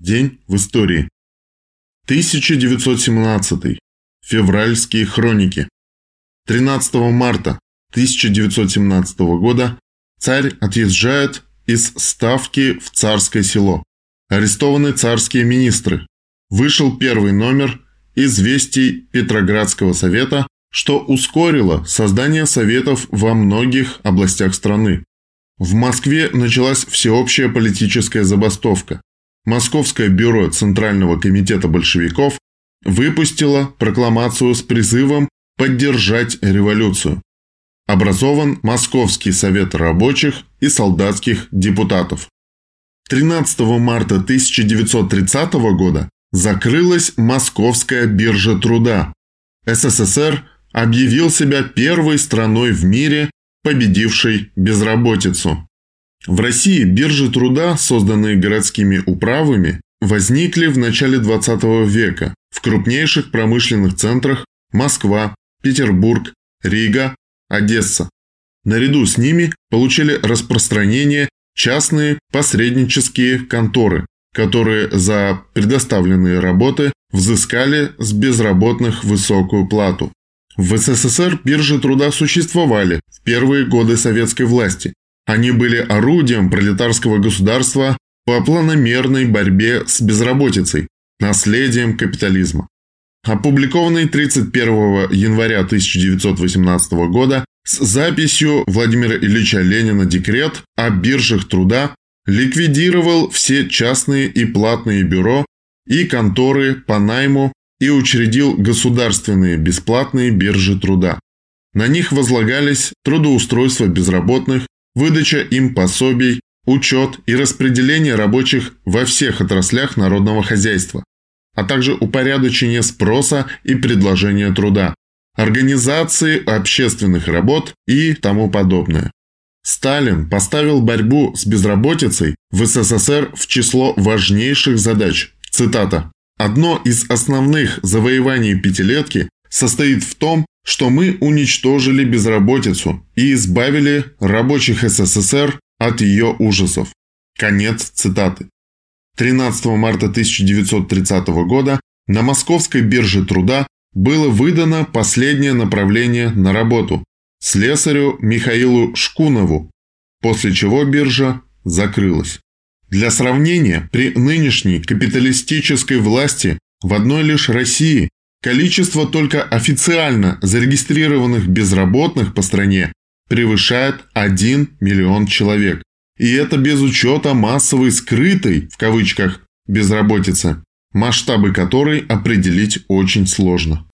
День в истории. 1917. Февральские хроники. 13 марта 1917 года царь отъезжает из Ставки в Царское село. Арестованы царские министры. Вышел первый номер известий Петроградского совета, что ускорило создание советов во многих областях страны. В Москве началась всеобщая политическая забастовка. Московское бюро Центрального комитета большевиков выпустило прокламацию с призывом поддержать революцию. Образован Московский совет рабочих и солдатских депутатов. 13 марта 1930 года закрылась Московская биржа труда. СССР объявил себя первой страной в мире, победившей безработицу. В России биржи труда, созданные городскими управами, возникли в начале 20 века в крупнейших промышленных центрах Москва, Петербург, Рига, Одесса. Наряду с ними получили распространение частные посреднические конторы, которые за предоставленные работы взыскали с безработных высокую плату. В СССР биржи труда существовали в первые годы советской власти, они были орудием пролетарского государства по планомерной борьбе с безработицей, наследием капитализма. Опубликованный 31 января 1918 года с записью Владимира Ильича Ленина декрет о биржах труда ликвидировал все частные и платные бюро и конторы по найму и учредил государственные бесплатные биржи труда. На них возлагались трудоустройство безработных, выдача им пособий, учет и распределение рабочих во всех отраслях народного хозяйства, а также упорядочение спроса и предложения труда, организации общественных работ и тому подобное. Сталин поставил борьбу с безработицей в СССР в число важнейших задач. Цитата. «Одно из основных завоеваний пятилетки состоит в том, что мы уничтожили безработицу и избавили рабочих СССР от ее ужасов. Конец цитаты. 13 марта 1930 года на Московской бирже труда было выдано последнее направление на работу – слесарю Михаилу Шкунову, после чего биржа закрылась. Для сравнения, при нынешней капиталистической власти в одной лишь России Количество только официально зарегистрированных безработных по стране превышает 1 миллион человек. И это без учета массовой скрытой, в кавычках, безработицы, масштабы которой определить очень сложно.